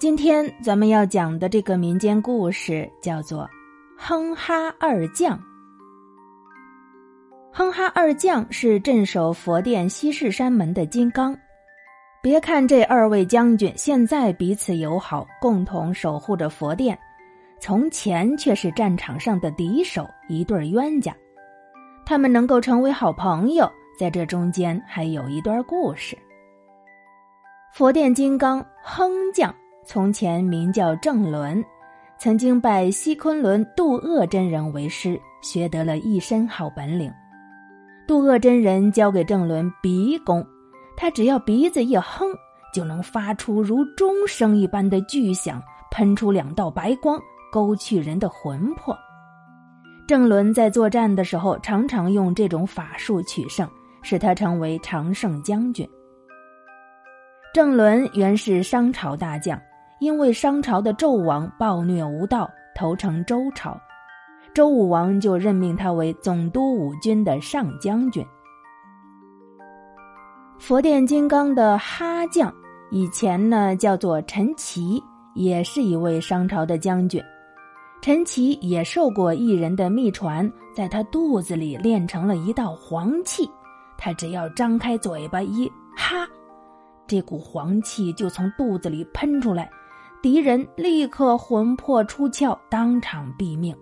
今天咱们要讲的这个民间故事叫做《哼哈二将》。哼哈二将是镇守佛殿西式山门的金刚。别看这二位将军现在彼此友好，共同守护着佛殿，从前却是战场上的敌手，一对冤家。他们能够成为好朋友，在这中间还有一段故事。佛殿金刚哼将。从前名叫郑伦，曾经拜西昆仑渡厄真人为师，学得了一身好本领。渡厄真人教给郑伦鼻功，他只要鼻子一哼，就能发出如钟声一般的巨响，喷出两道白光，勾去人的魂魄。郑伦在作战的时候，常常用这种法术取胜，使他成为常胜将军。郑伦原是商朝大将。因为商朝的纣王暴虐无道，投诚周朝，周武王就任命他为总督五军的上将军。佛殿金刚的哈将，以前呢叫做陈奇，也是一位商朝的将军。陈奇也受过异人的秘传，在他肚子里练成了一道黄气，他只要张开嘴巴一哈，这股黄气就从肚子里喷出来。敌人立刻魂魄出窍，当场毙命。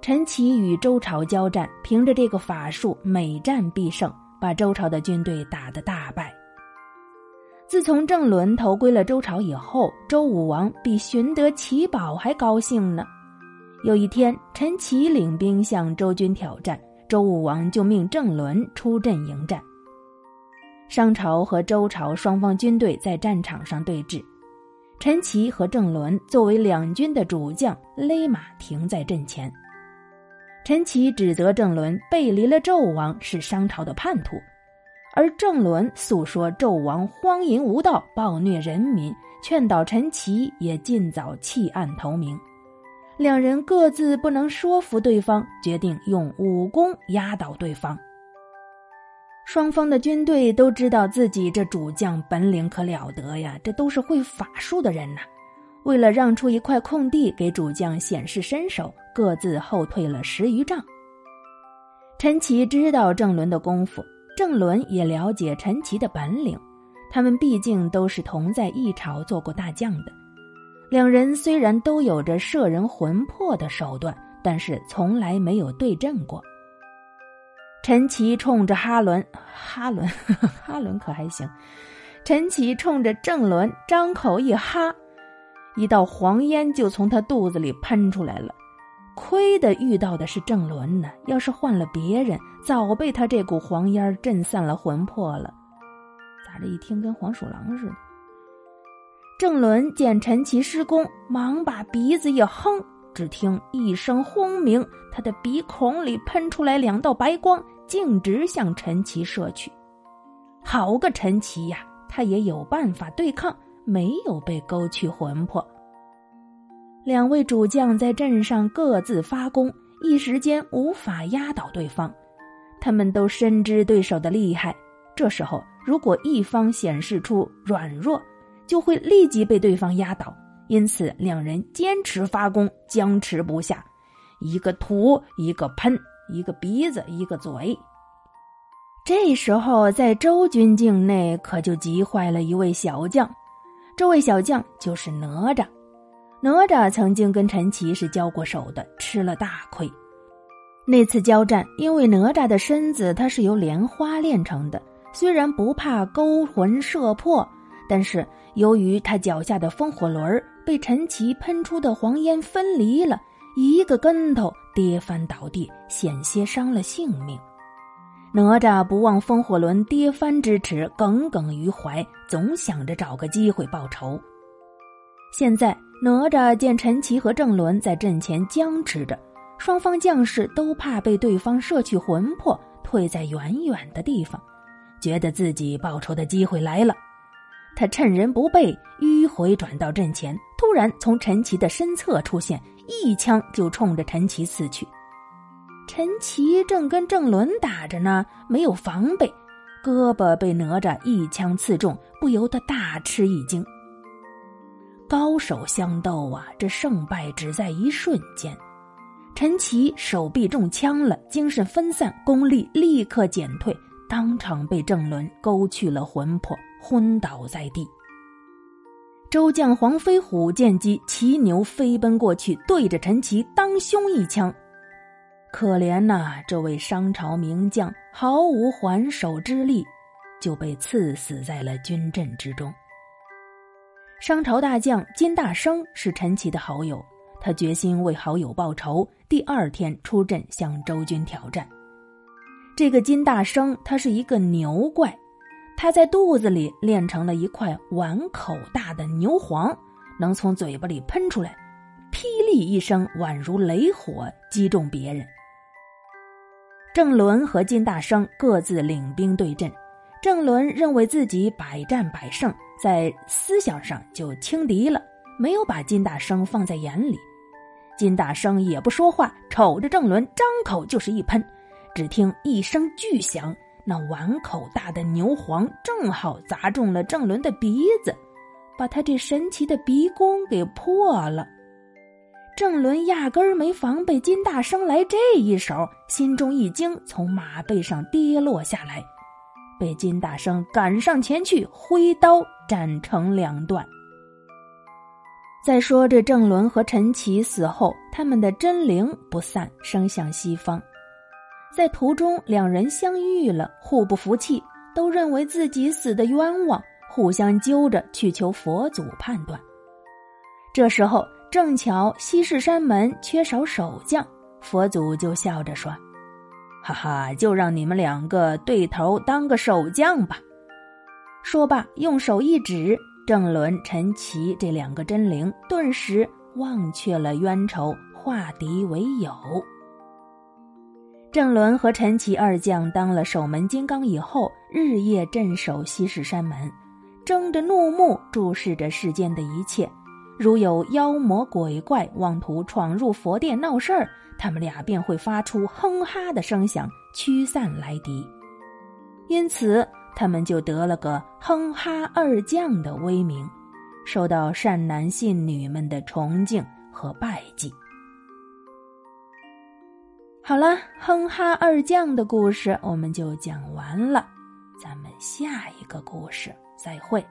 陈奇与周朝交战，凭着这个法术，每战必胜，把周朝的军队打得大败。自从郑伦投归了周朝以后，周武王比寻得奇宝还高兴呢。有一天，陈奇领兵向周军挑战，周武王就命郑伦出阵迎战。商朝和周朝双方军队在战场上对峙。陈奇和郑伦作为两军的主将，勒马停在阵前。陈奇指责郑伦背离了纣王，是商朝的叛徒；而郑伦诉说纣王荒淫无道、暴虐人民，劝导陈奇也尽早弃暗投明。两人各自不能说服对方，决定用武功压倒对方。双方的军队都知道自己这主将本领可了得呀，这都是会法术的人呐。为了让出一块空地给主将显示身手，各自后退了十余丈。陈奇知道郑伦的功夫，郑伦也了解陈奇的本领，他们毕竟都是同在一朝做过大将的。两人虽然都有着摄人魂魄的手段，但是从来没有对阵过。陈奇冲着哈伦，哈伦，哈伦可还行。陈奇冲着郑伦张口一哈，一道黄烟就从他肚子里喷出来了。亏得遇到的是郑伦呢，要是换了别人，早被他这股黄烟震散了魂魄了。咋这一听跟黄鼠狼似的？郑伦见陈奇施功，忙把鼻子一哼。只听一声轰鸣，他的鼻孔里喷出来两道白光，径直向陈奇射去。好个陈奇呀，他也有办法对抗，没有被勾去魂魄。两位主将在阵上各自发功，一时间无法压倒对方。他们都深知对手的厉害，这时候如果一方显示出软弱，就会立即被对方压倒。因此，两人坚持发功，僵持不下，一个吐，一个喷，一个鼻子，一个嘴。这时候，在周军境内可就急坏了一位小将，这位小将就是哪吒。哪吒曾经跟陈奇是交过手的，吃了大亏。那次交战，因为哪吒的身子他是由莲花炼成的，虽然不怕勾魂摄魄，但是由于他脚下的风火轮被陈奇喷出的黄烟分离了，一个跟头跌翻倒地，险些伤了性命。哪吒不忘风火轮跌翻之耻，耿耿于怀，总想着找个机会报仇。现在哪吒见陈奇和郑伦在阵前僵持着，双方将士都怕被对方摄去魂魄，退在远远的地方，觉得自己报仇的机会来了。他趁人不备，迂回转到阵前，突然从陈奇的身侧出现，一枪就冲着陈奇刺去。陈奇正跟郑伦打着呢，没有防备，胳膊被哪吒一枪刺中，不由得大吃一惊。高手相斗啊，这胜败只在一瞬间。陈奇手臂中枪了，精神分散，功力立刻减退，当场被郑伦勾去了魂魄，昏倒在地。周将黄飞虎见机骑牛飞奔过去，对着陈奇当胸一枪。可怜呐，这位商朝名将毫无还手之力，就被刺死在了军阵之中。商朝大将金大生是陈奇的好友。他决心为好友报仇，第二天出阵向周军挑战。这个金大生，他是一个牛怪，他在肚子里练成了一块碗口大的牛黄，能从嘴巴里喷出来，霹雳一声，宛如雷火，击中别人。郑伦和金大生各自领兵对阵，郑伦认为自己百战百胜，在思想上就轻敌了，没有把金大生放在眼里。金大生也不说话，瞅着郑伦，张口就是一喷。只听一声巨响，那碗口大的牛黄正好砸中了郑伦的鼻子，把他这神奇的鼻弓给破了。郑伦压根儿没防备金大生来这一手，心中一惊，从马背上跌落下来，被金大生赶上前去，挥刀斩成两段。再说这郑伦和陈奇死后，他们的真灵不散，升向西方。在途中，两人相遇了，互不服气，都认为自己死的冤枉，互相揪着去求佛祖判断。这时候正巧西市山门缺少守将，佛祖就笑着说：“哈哈，就让你们两个对头当个守将吧。”说罢，用手一指。郑伦、陈奇这两个真灵顿时忘却了冤仇，化敌为友。郑伦和陈奇二将当了守门金刚以后，日夜镇守西市山门，睁着怒目注视着世间的一切。如有妖魔鬼怪妄图闯入佛殿闹事儿，他们俩便会发出哼哈的声响，驱散来敌。因此。他们就得了个“哼哈二将”的威名，受到善男信女们的崇敬和拜祭。好了，哼哈二将的故事我们就讲完了，咱们下一个故事再会。